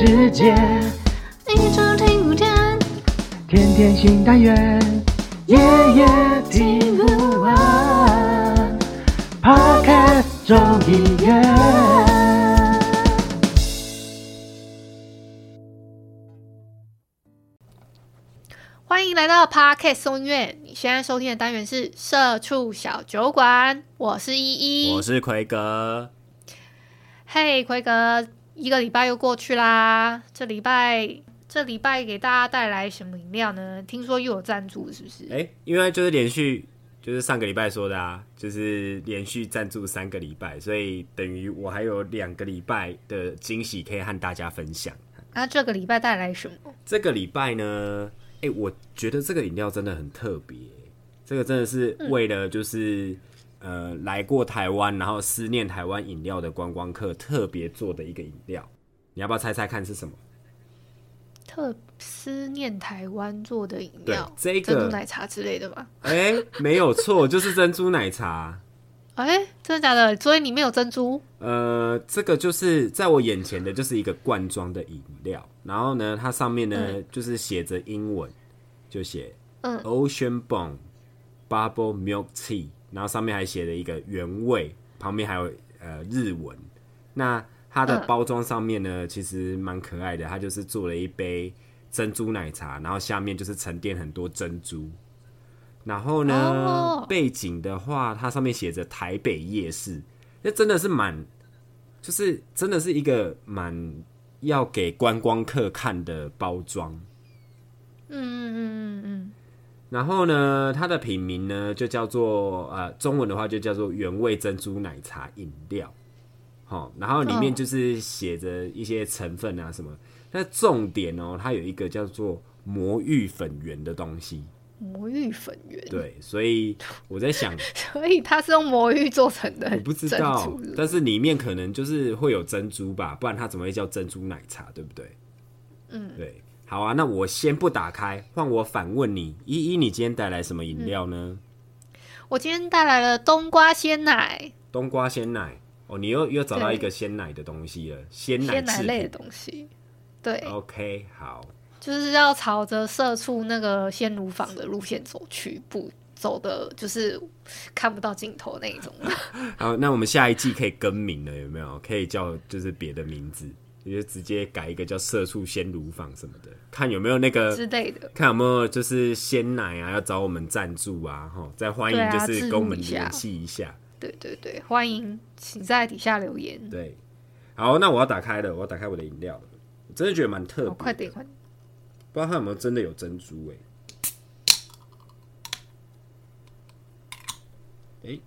世界。一直听不见，天天新单元，夜夜听不完。Podcast 众议院。欢迎来到 Podcast 松音乐。你现在收听的单元是《社畜小酒馆》，我是依依，我是奎哥。嘿，奎格，一个礼拜又过去啦。这礼拜，这礼拜给大家带来什么饮料呢？听说又有赞助，是不是？哎，因为就是连续，就是上个礼拜说的啊，就是连续赞助三个礼拜，所以等于我还有两个礼拜的惊喜可以和大家分享。那、啊、这个礼拜带来什么？这个礼拜呢？哎、欸，我觉得这个饮料真的很特别。这个真的是为了就是、嗯、呃来过台湾，然后思念台湾饮料的观光客特别做的一个饮料。你要不要猜猜看是什么？特思念台湾做的饮料，这个珍珠奶茶之类的吧？哎、欸，没有错，就是珍珠奶茶。哎、欸，真的假的？所以里面有珍珠？呃，这个就是在我眼前的，就是一个罐装的饮料。然后呢，它上面呢、嗯、就是写着英文，就写嗯 Ocean Bone Bubble Milk Tea，然后上面还写了一个原味，旁边还有呃日文。那它的包装上面呢，嗯、其实蛮可爱的，它就是做了一杯珍珠奶茶，然后下面就是沉淀很多珍珠。然后呢，哦、背景的话，它上面写着台北夜市，那真的是蛮，就是真的是一个蛮要给观光客看的包装。嗯嗯嗯嗯嗯。然后呢，它的品名呢就叫做呃，中文的话就叫做原味珍珠奶茶饮料。好，然后里面就是写着一些成分啊什么，那重点哦，它有一个叫做魔芋粉圆的东西。魔芋粉圆，对，所以我在想，所以它是用魔芋做成的，我不知道，但是里面可能就是会有珍珠吧，不然它怎么会叫珍珠奶茶，对不对？嗯，对，好啊，那我先不打开，换我反问你，依依，你今天带来什么饮料呢？嗯，我今天带来了冬瓜鲜奶，冬瓜鲜奶，哦，你又又找到一个鲜奶的东西了，鲜奶，类的东西，对，OK，好。就是要朝着社畜那个鲜乳坊的路线走去，不走的就是看不到尽头那一种。好，那我们下一季可以更名了，有没有？可以叫就是别的名字，你就直接改一个叫社畜鲜乳坊什么的，看有没有那个之类的，看有没有就是鲜奶啊，要找我们赞助啊，哈，再欢迎就是跟我们联系一下。对对对，欢迎，请在底下留言。对，好，那我要打开了，我要打开我的饮料了，我真的觉得蛮特别。快点，快点。不知道它有没有真的有珍珠哎、欸，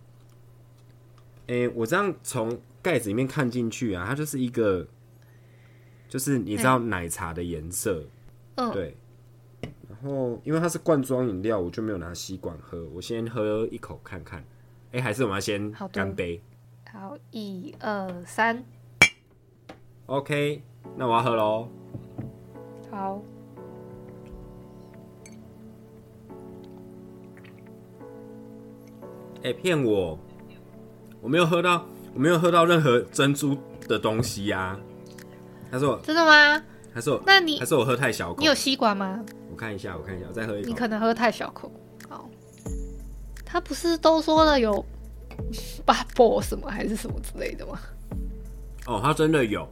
哎、欸，我这样从盖子里面看进去啊，它就是一个，就是你知道奶茶的颜色，嗯，对。然后因为它是罐装饮料，我就没有拿吸管喝，我先喝一口看看。哎、欸，还是我们要先干杯？好，一二三，OK，那我要喝喽。好。哎、欸，骗我！我没有喝到，我没有喝到任何珍珠的东西呀、啊。他说：“真的吗？”他说：“那你他说我喝太小口？你有吸管吗？”我看一下，我看一下，我再喝一口。你可能喝太小口。好，他不是都说了有 bubble 什么还是什么之类的吗？哦，他真的有。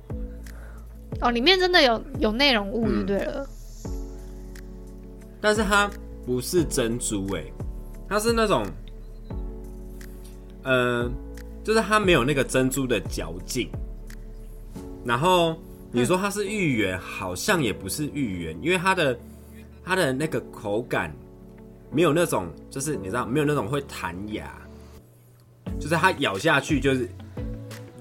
哦，里面真的有有内容物就对了。嗯、但是它不是珍珠哎，它是那种。嗯、呃，就是它没有那个珍珠的嚼劲，然后你说它是芋圆，好像也不是芋圆，因为它的它的那个口感没有那种就是你知道没有那种会弹牙，就是它咬下去就是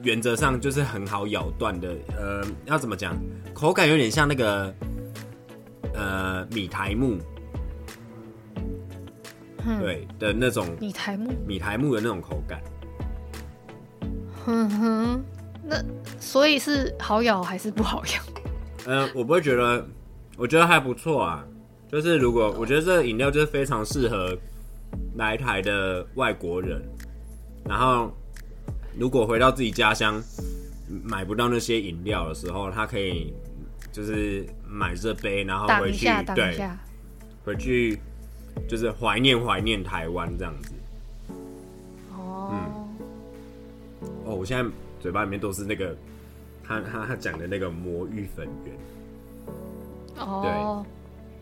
原则上就是很好咬断的。呃，要怎么讲？口感有点像那个呃米苔目，对的那种米苔木，米苔木的那种口感。哼哼，那所以是好咬还是不好咬？嗯、呃，我不会觉得，我觉得还不错啊。就是如果我觉得这个饮料就是非常适合来台的外国人，然后如果回到自己家乡买不到那些饮料的时候，他可以就是买这杯，然后回去对，回去就是怀念怀念台湾这样子。哦，嗯，哦，我现在嘴巴里面都是那个他他他讲的那个魔芋粉圆。哦。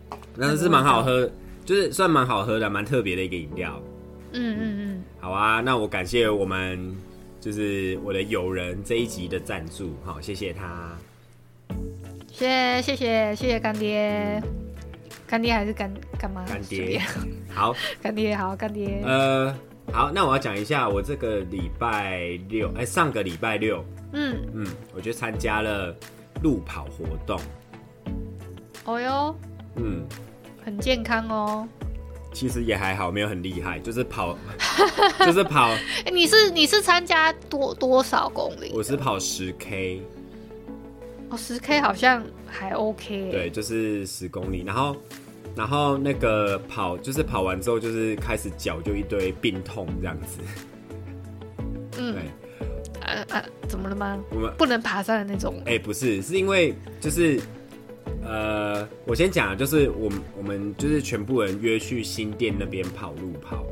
对。但是是蛮好喝，就是算蛮好喝的，蛮特别的一个饮料。嗯嗯嗯。好啊，那我感谢我们就是我的友人这一集的赞助，好，谢谢他。谢谢谢谢谢干爹，干爹还是干干妈？干爹。好，干爹好，干爹。呃，好，那我要讲一下我这个礼拜六，哎、欸，上个礼拜六，嗯嗯，我就参加了路跑活动。哦哟。嗯，很健康哦。其实也还好，没有很厉害，就是跑，就是跑。欸、你是你是参加多多少公里？我是跑十 K。哦，十 K 好像还 OK。对，就是十公里，然后然后那个跑，就是跑完之后，就是开始脚就一堆病痛这样子。嗯，对。呃呃，怎么了吗？我们不能爬山的那种。哎、欸，不是，是因为就是。呃，我先讲，就是我们我们就是全部人约去新店那边跑路跑，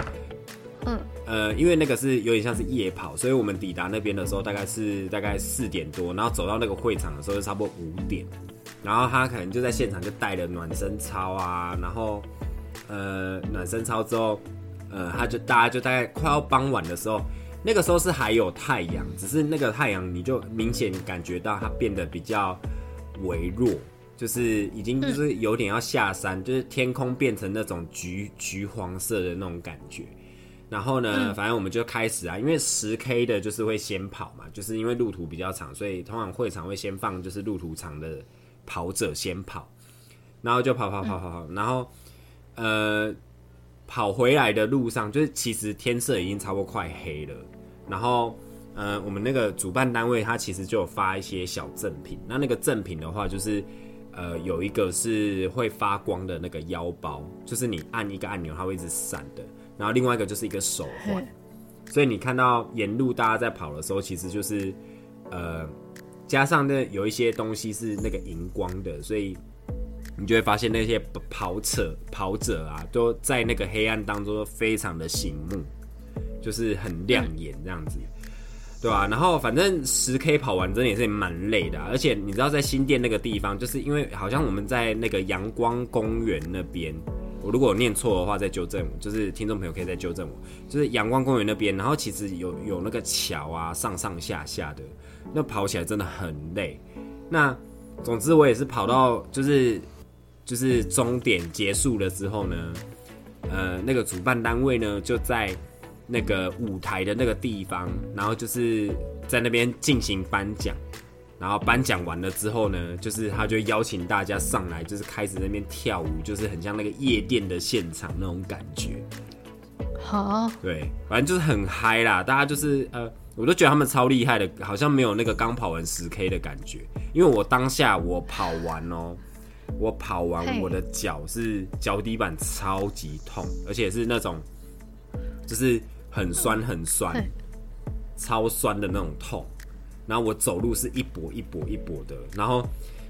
嗯，呃，因为那个是有点像是夜跑，所以我们抵达那边的时候大概是大概四点多，然后走到那个会场的时候就差不多五点，然后他可能就在现场就带了暖身操啊，然后呃暖身操之后，呃他就大家就大概快要傍晚的时候，那个时候是还有太阳，只是那个太阳你就明显感觉到它变得比较微弱。就是已经就是有点要下山，嗯、就是天空变成那种橘橘黄色的那种感觉。然后呢，嗯、反正我们就开始啊，因为十 K 的就是会先跑嘛，就是因为路途比较长，所以通常会场会先放就是路途长的跑者先跑，然后就跑跑跑跑跑，嗯、然后呃跑回来的路上，就是其实天色已经差不多快黑了。然后呃，我们那个主办单位他其实就有发一些小赠品，那那个赠品的话就是。呃，有一个是会发光的那个腰包，就是你按一个按钮，它会一直闪的。然后另外一个就是一个手环，所以你看到沿路大家在跑的时候，其实就是呃，加上那有一些东西是那个荧光的，所以你就会发现那些跑者跑者啊，都在那个黑暗当中非常的醒目，就是很亮眼这样子。对啊，然后反正十 K 跑完真的也是蛮累的，而且你知道在新店那个地方，就是因为好像我们在那个阳光公园那边，我如果念错的话再纠正我，就是听众朋友可以再纠正我，就是阳光公园那边，然后其实有有那个桥啊，上上下下的，那跑起来真的很累。那总之我也是跑到就是就是终点结束了之后呢，呃，那个主办单位呢就在。那个舞台的那个地方，然后就是在那边进行颁奖，然后颁奖完了之后呢，就是他就邀请大家上来，就是开始在那边跳舞，就是很像那个夜店的现场那种感觉。好，对，反正就是很嗨啦，大家就是呃，我都觉得他们超厉害的，好像没有那个刚跑完十 K 的感觉，因为我当下我跑完哦，我跑完我的脚是脚底板超级痛，而且是那种就是。很酸很酸，超酸的那种痛。然后我走路是一跛一跛一跛的。然后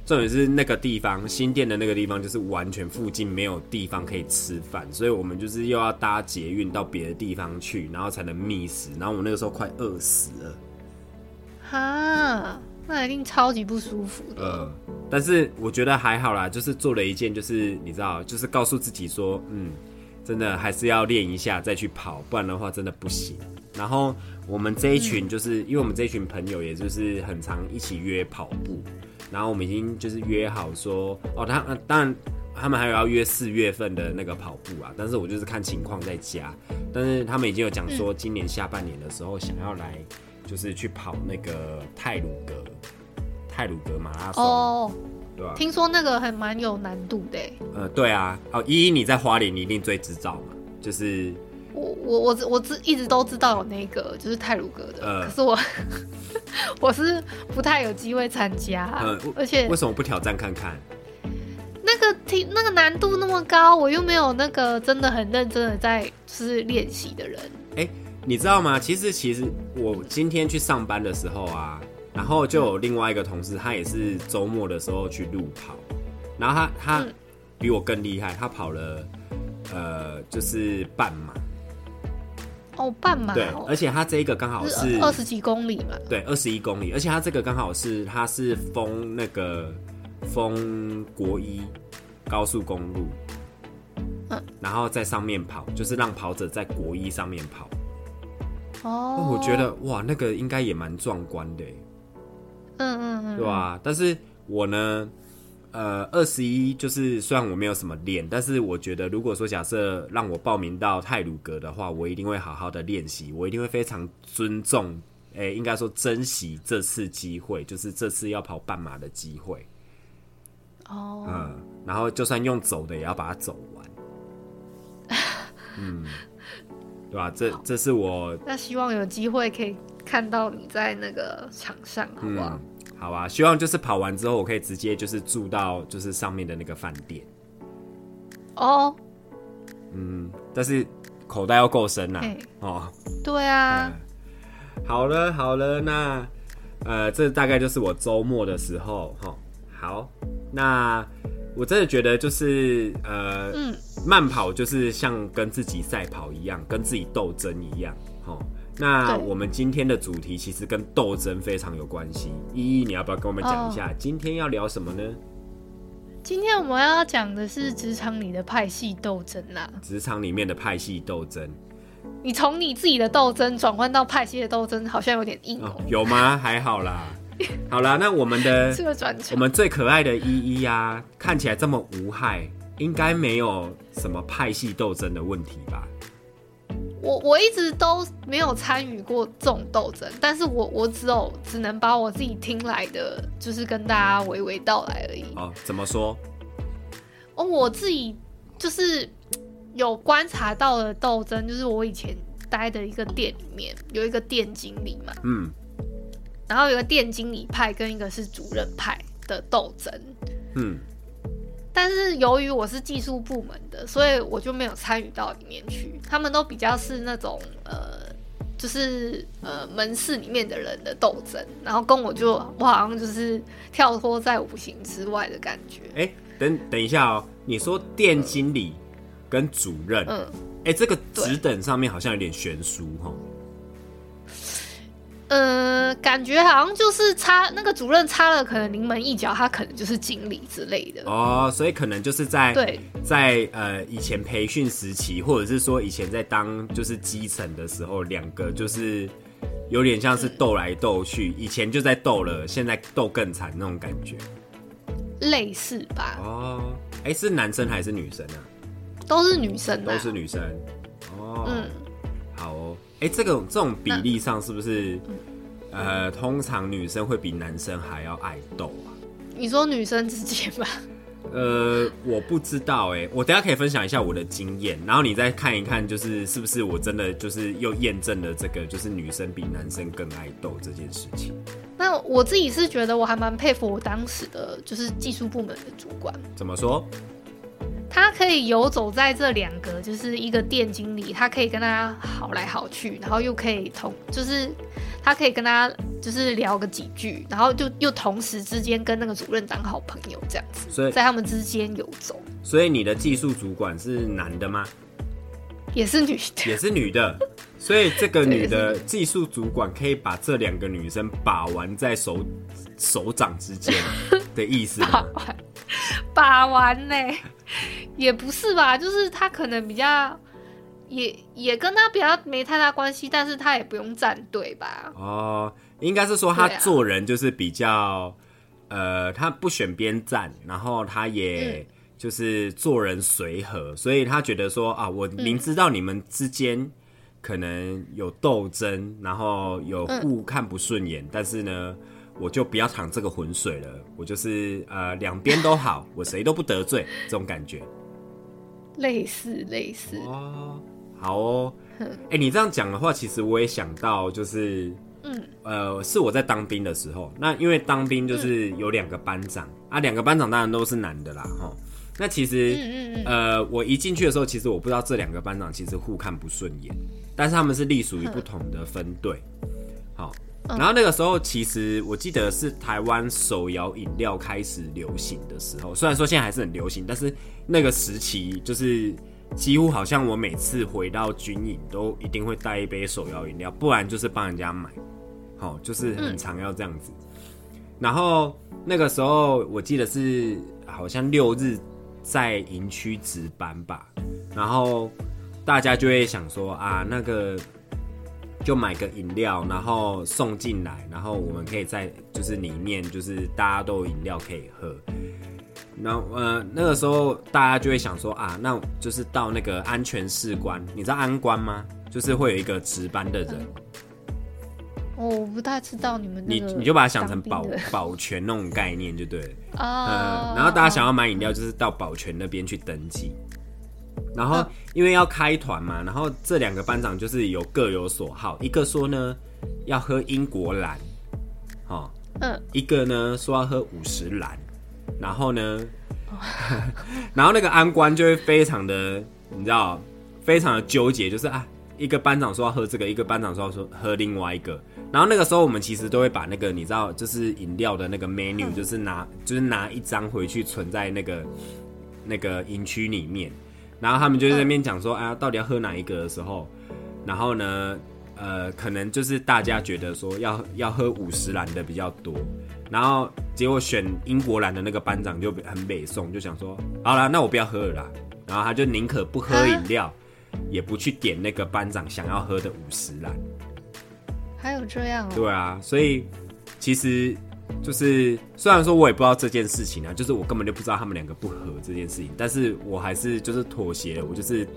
重点是那个地方，新店的那个地方，就是完全附近没有地方可以吃饭，所以我们就是又要搭捷运到别的地方去，然后才能觅食。然后我那个时候快饿死了。哈，那一定超级不舒服的。呃，但是我觉得还好啦，就是做了一件，就是你知道，就是告诉自己说，嗯。真的还是要练一下再去跑，不然的话真的不行。然后我们这一群就是，因为我们这一群朋友，也就是很常一起约跑步。然后我们已经就是约好说，哦，他当然，他们还有要约四月份的那个跑步啊，但是我就是看情况再加。但是他们已经有讲说，今年下半年的时候想要来，就是去跑那个泰鲁格泰鲁格马拉松哦，对啊？听说那个还蛮有难度的。呃，对啊，哦，依依你在花莲，你一定最知道嘛，就是我我我我知一直都知道有那个就是泰鲁格的，呃、可是我 我是不太有机会参加，呃、而且为什么不挑战看看？那个挺那个难度那么高，我又没有那个真的很认真的在就是练习的人。哎、欸，你知道吗？其实其实我今天去上班的时候啊，然后就有另外一个同事，他也是周末的时候去路跑，然后他他比我更厉害，他跑了呃就是半马。哦，半马、哦。对，而且它这个刚好是二十几公里嘛。对，二十一公里，而且它这个刚好是它是封那个。封国一高速公路，嗯，然后在上面跑，就是让跑者在国一上面跑。哦，我觉得哇，那个应该也蛮壮观的。嗯嗯嗯，对吧？但是我呢，呃，二十一就是虽然我没有什么练，但是我觉得如果说假设让我报名到泰鲁格的话，我一定会好好的练习，我一定会非常尊重，哎，应该说珍惜这次机会，就是这次要跑半马的机会。哦，嗯，然后就算用走的，也要把它走完。嗯，对吧？这这是我。那希望有机会可以看到你在那个场上，好不好？嗯，好啊，希望就是跑完之后，我可以直接就是住到就是上面的那个饭店。哦，嗯，但是口袋要够深呐。欸、哦，对啊。嗯，好了好了，那呃，这大概就是我周末的时候哈。好。那我真的觉得就是呃，嗯，慢跑就是像跟自己赛跑一样，跟自己斗争一样，齁。那我们今天的主题其实跟斗争非常有关系。依依，你要不要跟我们讲一下，今天要聊什么呢？今天我们要讲的是职场里的派系斗争啦。职场里面的派系斗争，你从你自己的斗争转换到派系的斗争，好像有点硬哦。有吗？还好啦。好啦，那我们的我们最可爱的依依啊，看起来这么无害，应该没有什么派系斗争的问题吧？我我一直都没有参与过这种斗争，但是我我只有只能把我自己听来的，就是跟大家娓娓道来而已。哦，怎么说？哦，我自己就是有观察到的斗争，就是我以前待的一个店里面有一个店经理嘛，嗯。然后有个店经理派跟一个是主任派的斗争，嗯，但是由于我是技术部门的，所以我就没有参与到里面去。他们都比较是那种呃，就是呃门市里面的人的斗争，然后跟我就我好像就是跳脱在五行之外的感觉。哎，等等一下哦，你说店经理跟主任，嗯，哎，这个职等上面好像有点悬殊哈。呃，感觉好像就是差那个主任差了，可能临门一脚，他可能就是经理之类的哦，所以可能就是在对在呃以前培训时期，或者是说以前在当就是基层的时候，两个就是有点像是斗来斗去，嗯、以前就在斗了，现在斗更惨那种感觉，类似吧？哦，哎、欸，是男生还是女生啊？都是女生、啊，都是女生。哦，嗯。哎、欸，这个这种比例上是不是，呃，通常女生会比男生还要爱豆啊？你说女生之间吧？呃，我不知道哎、欸，我等下可以分享一下我的经验，然后你再看一看，就是是不是我真的就是又验证了这个，就是女生比男生更爱斗这件事情。那我自己是觉得我还蛮佩服我当时的就是技术部门的主管。怎么说？他可以游走在这两个，就是一个店经理，他可以跟大家好来好去，然后又可以同，就是他可以跟大家就是聊个几句，然后就又同时之间跟那个主任当好朋友这样子，所以在他们之间游走。所以你的技术主管是男的吗？也是女的，也是女的。所以这个女的技术主管可以把这两个女生把玩在手手掌之间的意思吗？把玩，把玩呢？也不是吧，就是他可能比较，也也跟他比较没太大关系，但是他也不用站队吧？哦，应该是说他做人就是比较，啊、呃，他不选边站，然后他也、嗯、就是做人随和，所以他觉得说啊，我明知道你们之间可能有斗争，然后有互看不顺眼，但是呢，我就不要淌这个浑水了，我就是呃两边都好，我谁都不得罪，这种感觉。类似类似哦，好哦，哎、欸，你这样讲的话，其实我也想到就是。嗯，呃，是我在当兵的时候，那因为当兵就是有两个班长、嗯、啊，两个班长当然都是男的啦，哈。那其实，嗯嗯嗯呃，我一进去的时候，其实我不知道这两个班长其实互看不顺眼，但是他们是隶属于不同的分队，好。然后那个时候，其实我记得是台湾手摇饮料开始流行的时候，虽然说现在还是很流行，但是那个时期就是几乎好像我每次回到军营都一定会带一杯手摇饮料，不然就是帮人家买。好，就是很常要这样子。然后那个时候，我记得是好像六日在营区值班吧。然后大家就会想说啊，那个就买个饮料，然后送进来，然后我们可以在就是里面，就是大家都有饮料可以喝。然后呃，那个时候大家就会想说啊，那就是到那个安全士官，你知道安官吗？就是会有一个值班的人。我不太知道你们你你就把它想成保保全那种概念就对了啊、oh, 呃。然后大家想要买饮料，就是到保全那边去登记。然后因为要开团嘛，然后这两个班长就是有各有所好。一个说呢要喝英国蓝，哦，嗯，一个呢说要喝五十蓝。然后呢，然后那个安官就会非常的，你知道，非常的纠结，就是啊，一个班长说要喝这个，一个班长说要说喝另外一个。然后那个时候，我们其实都会把那个你知道，就是饮料的那个 menu，就是拿就是拿一张回去存在那个那个营区里面。然后他们就在那边讲说，哎呀，到底要喝哪一个的时候，然后呢，呃，可能就是大家觉得说要要喝五十岚的比较多，然后结果选英国蓝的那个班长就很北宋，就想说，好啦，那我不要喝了啦。然后他就宁可不喝饮料，也不去点那个班长想要喝的五十岚。还有这样、哦？对啊，所以其实就是虽然说我也不知道这件事情啊，就是我根本就不知道他们两个不和这件事情，但是我还是就是妥协了，我就是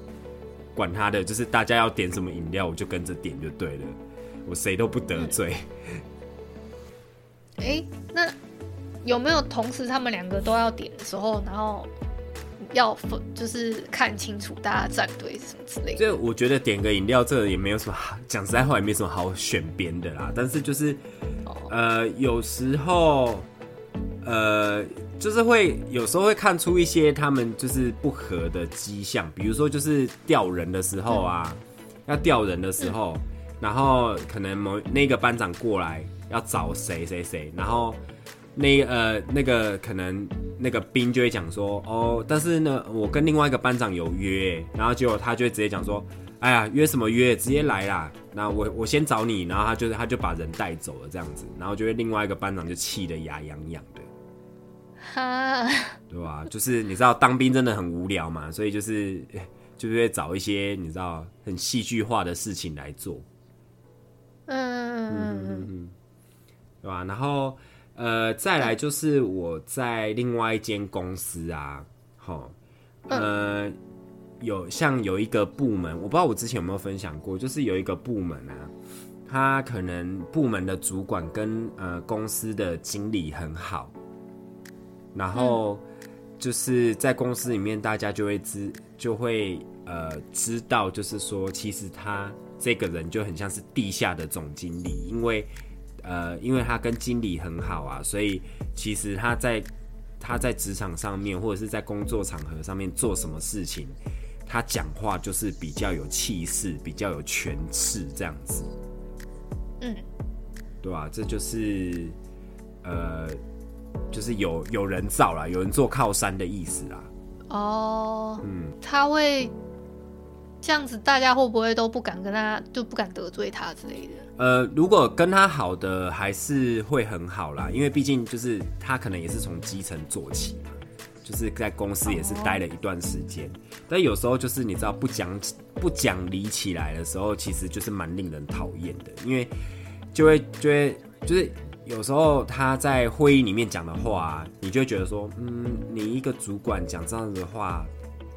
管他的，就是大家要点什么饮料，我就跟着点就对了，我谁都不得罪。哎、欸，那有没有同时他们两个都要点的时候，然后？要分就是看清楚大家站队什么之类的。所以我觉得点个饮料，这个也没有什么好讲实在话，也没什么好选边的啦。但是就是，哦、呃，有时候，呃，就是会有时候会看出一些他们就是不合的迹象，比如说就是调人的时候啊，嗯、要调人的时候，嗯、然后可能某那个班长过来要找谁谁谁，然后。那呃，那个可能那个兵就会讲说，哦，但是呢，我跟另外一个班长有约，然后结果他就会直接讲说，哎呀，约什么约，直接来啦，那我我先找你，然后他就他就把人带走了这样子，然后就会另外一个班长就气得牙痒痒的，哈，对吧？就是你知道当兵真的很无聊嘛，所以就是就是会找一些你知道很戏剧化的事情来做，嗯嗯嗯嗯，对吧？然后。呃，再来就是我在另外一间公司啊，好，呃，有像有一个部门，我不知道我之前有没有分享过，就是有一个部门啊，他可能部门的主管跟呃公司的经理很好，然后就是在公司里面，大家就会知就会呃知道，就是说其实他这个人就很像是地下的总经理，因为。呃，因为他跟经理很好啊，所以其实他在他在职场上面或者是在工作场合上面做什么事情，他讲话就是比较有气势，比较有权势这样子。嗯，对啊，这就是呃，就是有有人造啦，有人做靠山的意思啦。哦，嗯，他会。这样子，大家会不会都不敢跟他，就不敢得罪他之类的？呃，如果跟他好的，还是会很好啦，因为毕竟就是他可能也是从基层做起嘛，就是在公司也是待了一段时间。但有时候就是你知道不讲不讲理起来的时候，其实就是蛮令人讨厌的，因为就会就会就是有时候他在会议里面讲的话，你就会觉得说，嗯，你一个主管讲这样子的话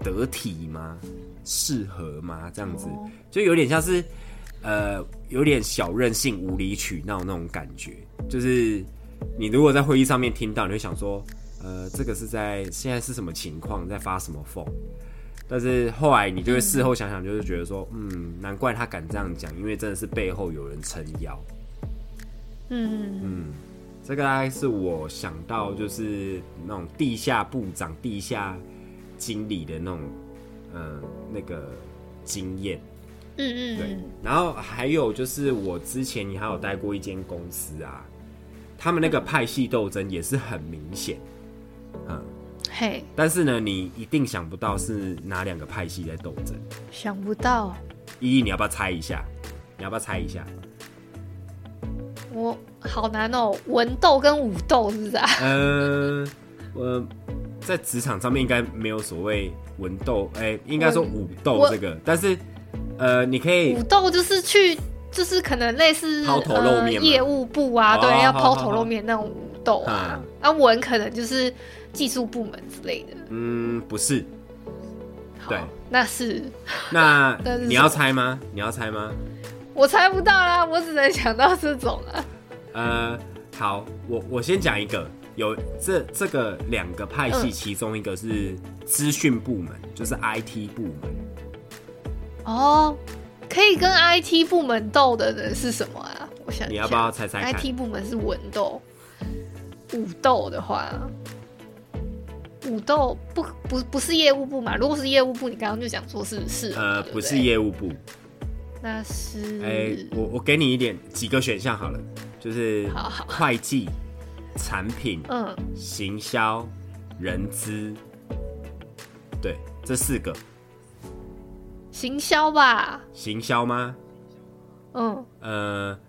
得体吗？适合吗？这样子就有点像是，呃，有点小任性、无理取闹那种感觉。就是你如果在会议上面听到，你会想说，呃，这个是在现在是什么情况，在发什么疯？但是后来你就会事后想想，就是觉得说，嗯，难怪他敢这样讲，因为真的是背后有人撑腰。嗯嗯，这个大概是我想到就是那种地下部长、地下经理的那种。嗯，那个经验，嗯嗯，对。然后还有就是，我之前你还有待过一间公司啊，他们那个派系斗争也是很明显，嗯，嘿。但是呢，你一定想不到是哪两个派系在斗争，想不到。依依，你要不要猜一下？你要不要猜一下？我好难哦，文斗跟武斗是不是啊？嗯，我。在职场上面应该没有所谓文斗，哎、欸，应该说武斗这个，但是，呃，你可以武斗就是去，就是可能类似抛头露面、呃、业务部啊，哦、对，要抛头露面那种武斗啊。那、文可能就是技术部门之类的。嗯，不是。对，那是。那 你要猜吗？你要猜吗？我猜不到啦，我只能想到这种啊。呃，好，我我先讲一个。有这这个两个派系，其中一个是资讯部门，嗯、就是 IT 部门。哦，可以跟 IT 部门斗的人是什么啊？我想你要不要猜猜看？IT 部门是文斗，武斗的话，武斗不不不是业务部嘛？如果是业务部，你刚刚就讲说是是呃对对不是业务部，那是哎、欸，我我给你一点几个选项好了，就是会计。产品、嗯，行销、人资，对，这四个，行销吧？行销吗？嗯，呃，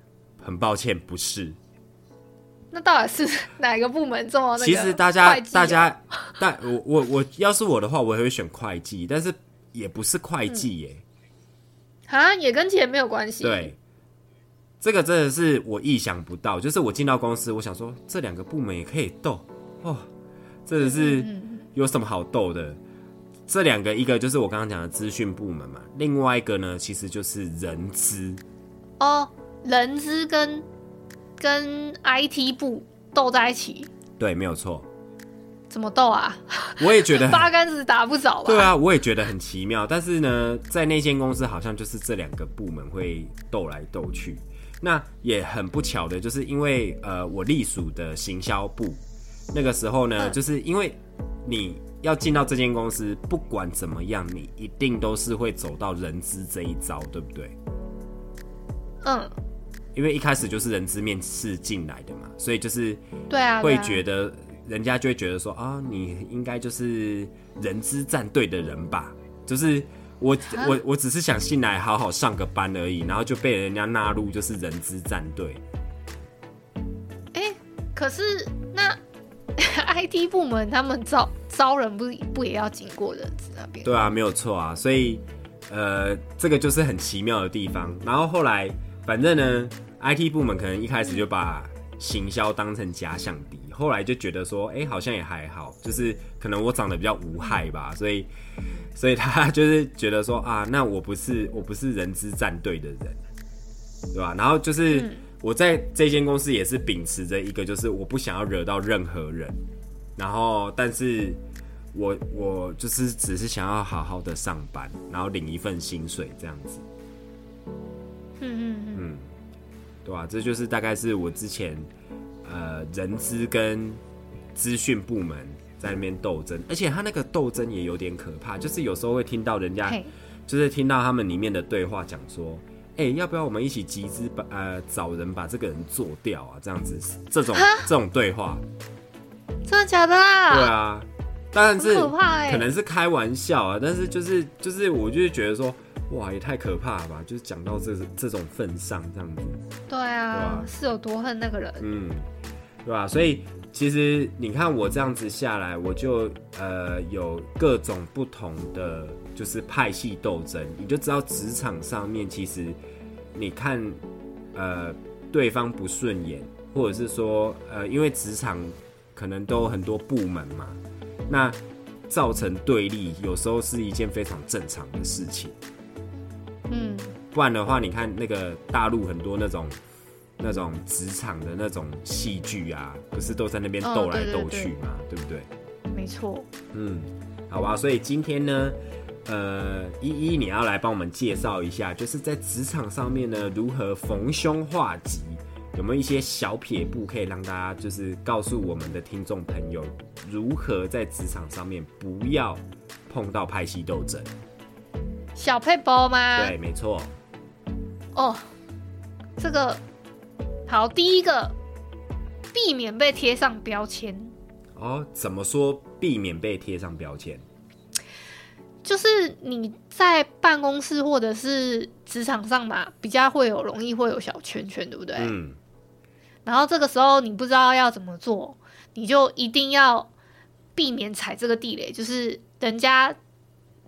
很抱歉，不是。那到底是 哪个部门这么？其实大家，大家，但我我我要是我的话，我也会选会计，但是也不是会计耶。啊、嗯，也跟钱没有关系。对。这个真的是我意想不到，就是我进到公司，我想说这两个部门也可以斗哦，真的是有什么好斗的？这两个，一个就是我刚刚讲的资讯部门嘛，另外一个呢，其实就是人资哦，人资跟跟 IT 部斗在一起，对，没有错。怎么斗啊？我也觉得八竿子打不着吧。对啊，我也觉得很奇妙。但是呢，在那间公司好像就是这两个部门会斗来斗去。那也很不巧的，就是因为呃，我隶属的行销部，那个时候呢，就是因为你要进到这间公司，不管怎么样，你一定都是会走到人资这一招，对不对？嗯，因为一开始就是人资面试进来的嘛，所以就是对啊，会觉得人家就会觉得说啊，你应该就是人资战队的人吧，就是。我我我只是想进来好好上个班而已，然后就被人家纳入就是人资战队。哎、欸，可是那 IT 部门他们招招人不不也要经过人资那边？对啊，没有错啊。所以呃，这个就是很奇妙的地方。然后后来反正呢，IT 部门可能一开始就把行销当成假想敌，后来就觉得说，哎、欸，好像也还好，就是可能我长得比较无害吧，所以。所以他就是觉得说啊，那我不是我不是人资战队的人，对吧？然后就是我在这间公司也是秉持着一个，就是我不想要惹到任何人，然后但是我我就是只是想要好好的上班，然后领一份薪水这样子。嗯嗯嗯，对吧？这就是大概是我之前呃人资跟资讯部门。在那边斗争，而且他那个斗争也有点可怕，就是有时候会听到人家，就是听到他们里面的对话，讲说，哎，要不要我们一起集资把呃找人把这个人做掉啊？这样子，这种这种对话，真的假的啊？对啊，当然是可怕、欸，可能是开玩笑啊，但是就是就是，我就是觉得说，哇，也太可怕了吧？就是讲到这这种份上，这样子，对啊？是有多恨那个人，嗯，对吧？所以。其实你看我这样子下来，我就呃有各种不同的就是派系斗争，你就知道职场上面其实你看呃对方不顺眼，或者是说，呃，因为职场可能都很多部门嘛，那造成对立，有时候是一件非常正常的事情。嗯，不然的话，你看那个大陆很多那种那种职场的那种戏剧啊，不是都在那边斗来斗去嘛，哦、对，对，对，对不对？没错。嗯，好吧，所以今天呢，呃，依依你要来帮我们介绍一下，就是在职场上面呢，如何逢凶化吉，有没有一些小撇步可以让大家就是告诉我们的听众朋友，如何在职场上面不要碰到派系斗争？小配包吗？对，没错。哦，这个好，第一个，避免被贴上标签。哦，怎么说避免被贴上标签？就是你在办公室或者是职场上嘛，比较会有容易会有小圈圈，对不对？嗯。然后这个时候你不知道要怎么做，你就一定要避免踩这个地雷，就是人家。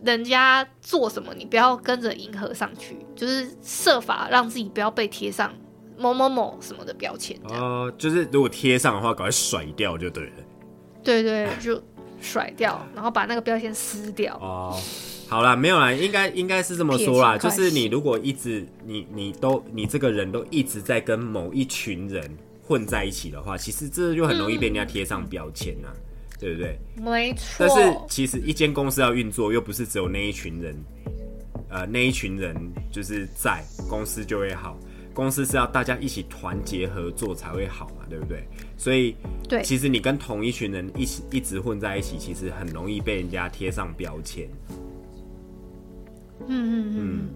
人家做什么，你不要跟着迎合上去，就是设法让自己不要被贴上某某某什么的标签。哦、呃，就是如果贴上的话，赶快甩掉就对了。对对，就甩掉，然后把那个标签撕掉。哦，好啦，没有啦，应该应该是这么说啦，就是你如果一直你你都你这个人都一直在跟某一群人混在一起的话，其实这就很容易被人家贴上标签啊。嗯对不对？没错。但是其实一间公司要运作，又不是只有那一群人，呃，那一群人就是在公司就会好。公司是要大家一起团结合作才会好嘛，对不对？所以，对，其实你跟同一群人一起一直混在一起，其实很容易被人家贴上标签。嗯嗯嗯，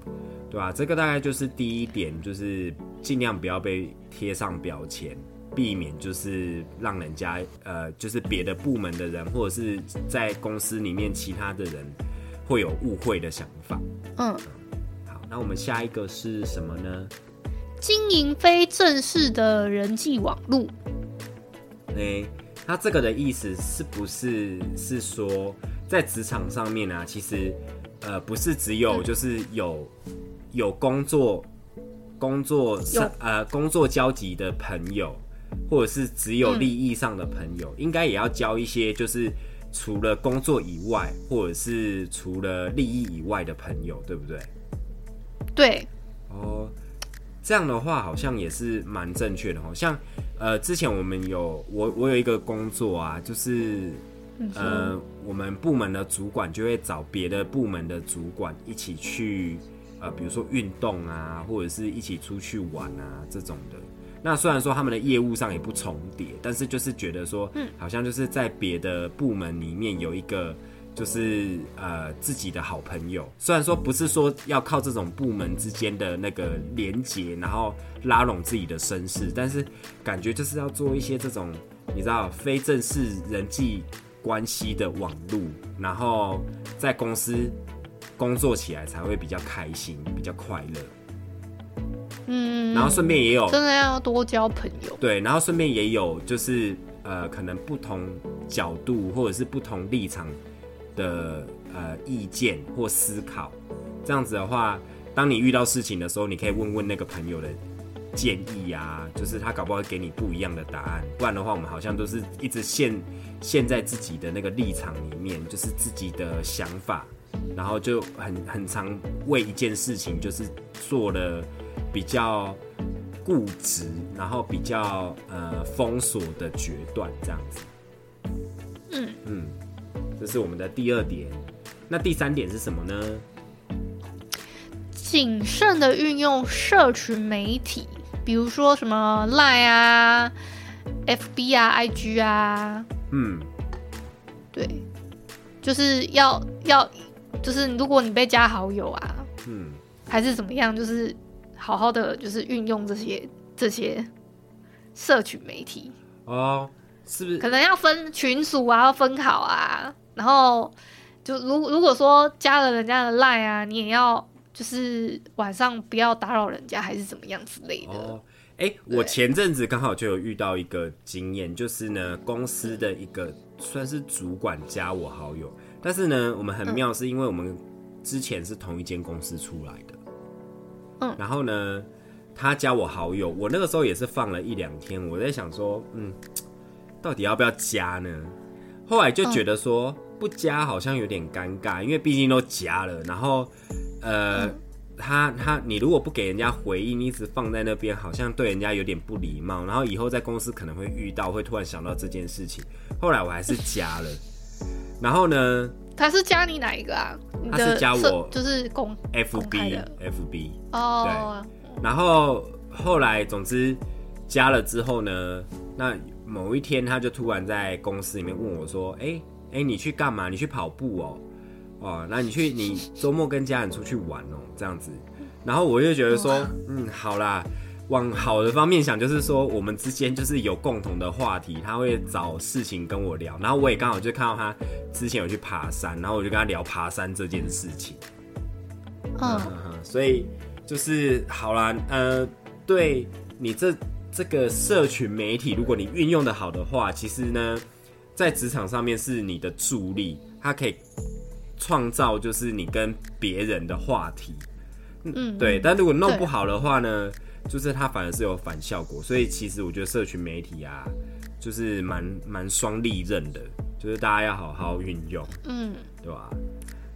对吧？这个大概就是第一点，就是尽量不要被贴上标签。避免就是让人家呃，就是别的部门的人，或者是在公司里面其他的人会有误会的想法。嗯，好，那我们下一个是什么呢？经营非正式的人际网路。欸，他这个的意思是不是是说在职场上面啊，其实呃不是只有就是有有工作工作上呃工作交集的朋友。或者是只有利益上的朋友，嗯、应该也要交一些，就是除了工作以外，或者是除了利益以外的朋友，对不对？对。哦，这样的话好像也是蛮正确的哦。像呃，之前我们有我我有一个工作啊，就是呃，我们部门的主管就会找别的部门的主管一起去呃，比如说运动啊，或者是一起出去玩啊这种的。那虽然说他们的业务上也不重叠，但是就是觉得说，嗯，好像就是在别的部门里面有一个，就是呃自己的好朋友。虽然说不是说要靠这种部门之间的那个连结，然后拉拢自己的身世，但是感觉就是要做一些这种你知道非正式人际关系的网路，然后在公司工作起来才会比较开心，比较快乐。嗯，然后顺便也有真的要多交朋友，对，然后顺便也有就是呃，可能不同角度或者是不同立场的呃意见或思考，这样子的话，当你遇到事情的时候，你可以问问那个朋友的建议啊，就是他搞不好给你不一样的答案，不然的话，我们好像都是一直陷陷在自己的那个立场里面，就是自己的想法，然后就很很常为一件事情就是做了。比较固执，然后比较呃封锁的决断，这样子。嗯嗯，这是我们的第二点。那第三点是什么呢？谨慎的运用社群媒体，比如说什么 Line 啊、FB 啊、IG 啊。嗯，对，就是要要，就是如果你被加好友啊，嗯，还是怎么样，就是。好好的就是运用这些这些社群媒体哦，是不是？可能要分群组啊，要分好啊。然后就如如果说加了人家的 line 啊，你也要就是晚上不要打扰人家，还是怎么样之类的。哦，哎、欸，我前阵子刚好就有遇到一个经验，就是呢，公司的一个算是主管加我好友，但是呢，我们很妙，是因为我们之前是同一间公司出来的。嗯，然后呢，他加我好友，我那个时候也是放了一两天，我在想说，嗯，到底要不要加呢？后来就觉得说不加好像有点尴尬，因为毕竟都加了，然后呃。嗯他他，你如果不给人家回应，你一直放在那边，好像对人家有点不礼貌。然后以后在公司可能会遇到，会突然想到这件事情。后来我还是加了。然后呢？他是加你哪一个啊？他是加我，就是公 FB FB 哦。对。然后后来，总之加了之后呢，那某一天他就突然在公司里面问我说：“哎、欸、哎、欸，你去干嘛？你去跑步哦？”哦，那你去，你周末跟家人出去玩哦，这样子，然后我就觉得说，嗯，好啦，往好的方面想，就是说我们之间就是有共同的话题，他会找事情跟我聊，然后我也刚好就看到他之前有去爬山，然后我就跟他聊爬山这件事情，嗯，所以就是好啦，呃，对你这这个社群媒体，如果你运用的好的话，其实呢，在职场上面是你的助力，它可以。创造就是你跟别人的话题，嗯，对。但如果弄不好的话呢，就是它反而是有反效果。所以其实我觉得社群媒体啊，就是蛮蛮双利刃的，就是大家要好好运用，嗯，对吧？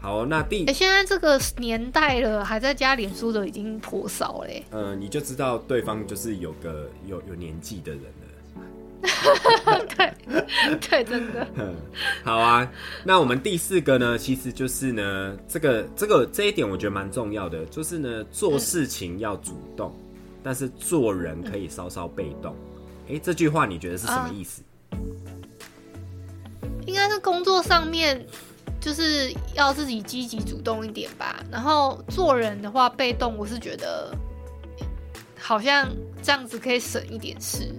好，那第，哎，现在这个年代了，还在加脸书的已经颇少嘞。嗯，你就知道对方就是有个有有年纪的人了。对，对，真的。好啊，那我们第四个呢，其实就是呢，这个这个这一点我觉得蛮重要的，就是呢，做事情要主动，嗯、但是做人可以稍稍被动。哎、欸，这句话你觉得是什么意思？啊、应该是工作上面就是要自己积极主动一点吧。然后做人的话，被动，我是觉得好像这样子可以省一点事。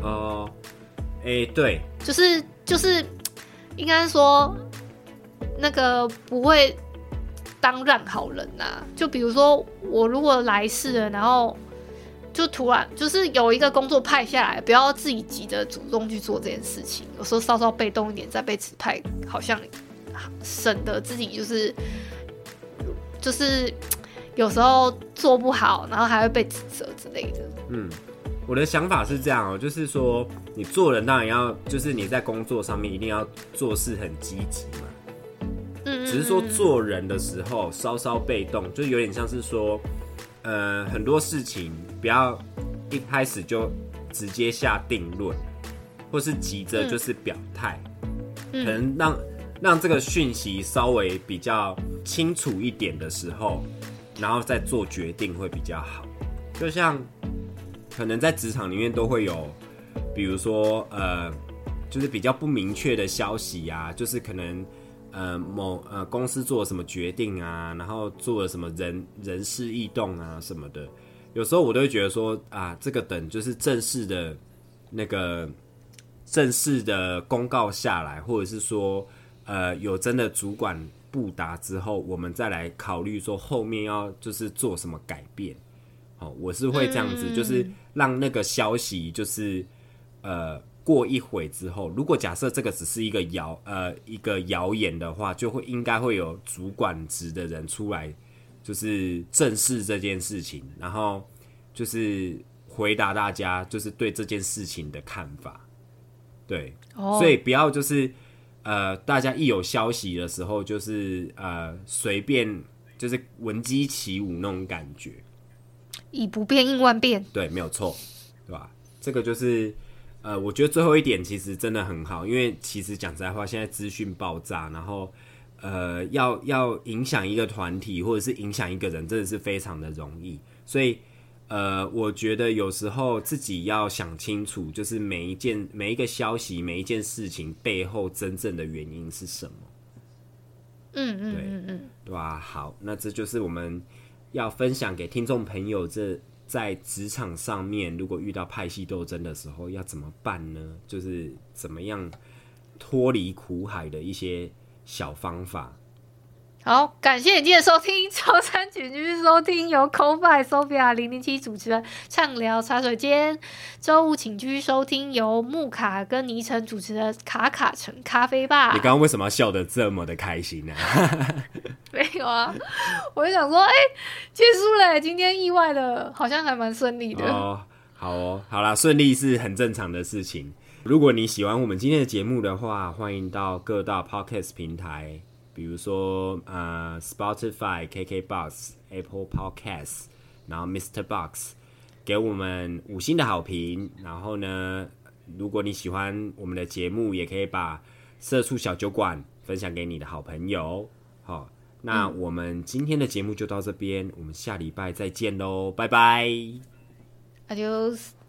哦，哎、欸，对，就是就是，应该说那个不会当烂好人呐、啊。就比如说我如果来世了，然后就突然就是有一个工作派下来，不要自己急着主动去做这件事情，有时候稍稍被动一点再被指派，好像省得自己就是就是有时候做不好，然后还会被指责之类的。嗯。我的想法是这样哦，就是说，你做人当然要，就是你在工作上面一定要做事很积极嘛。嗯，只是说做人的时候稍稍被动，就有点像是说，呃，很多事情不要一开始就直接下定论，或是急着就是表态，可能让让这个讯息稍微比较清楚一点的时候，然后再做决定会比较好。就像。可能在职场里面都会有，比如说呃，就是比较不明确的消息啊，就是可能呃某呃公司做了什么决定啊，然后做了什么人人事异动啊什么的，有时候我都会觉得说啊，这个等就是正式的那个正式的公告下来，或者是说呃有真的主管布达之后，我们再来考虑说后面要就是做什么改变。我是会这样子，嗯、就是让那个消息，就是呃，过一会之后，如果假设这个只是一个谣呃一个谣言的话，就会应该会有主管职的人出来，就是正视这件事情，然后就是回答大家，就是对这件事情的看法。对，哦、所以不要就是呃，大家一有消息的时候，就是呃随便就是闻鸡起舞那种感觉。以不变应万变，对，没有错，对吧？这个就是，呃，我觉得最后一点其实真的很好，因为其实讲实在话，现在资讯爆炸，然后，呃，要要影响一个团体或者是影响一个人，真的是非常的容易。所以，呃，我觉得有时候自己要想清楚，就是每一件、每一个消息、每一件事情背后真正的原因是什么。嗯嗯嗯嗯，对吧？好，那这就是我们。要分享给听众朋友，这在职场上面，如果遇到派系斗争的时候，要怎么办呢？就是怎么样脱离苦海的一些小方法。好，感谢你今天收听，周三请继续收听 由 CoFi Sophia 零零七主持的畅聊茶水间。周五请继续收听由木卡跟倪晨主持的卡卡城咖啡吧。你刚刚为什么要笑得这么的开心呢？没有啊，我就想说，哎、欸，结束了，今天意外的，好像还蛮顺利的。哦，好哦，好啦，顺利是很正常的事情。如果你喜欢我们今天的节目的话，欢迎到各大 Podcast 平台。比如说，呃，Spotify、KKBox、Apple Podcasts，然后 Mr. Box，给我们五星的好评。然后呢，如果你喜欢我们的节目，也可以把社畜小酒馆分享给你的好朋友。好，那我们今天的节目就到这边，我们下礼拜再见喽，拜拜，Adios。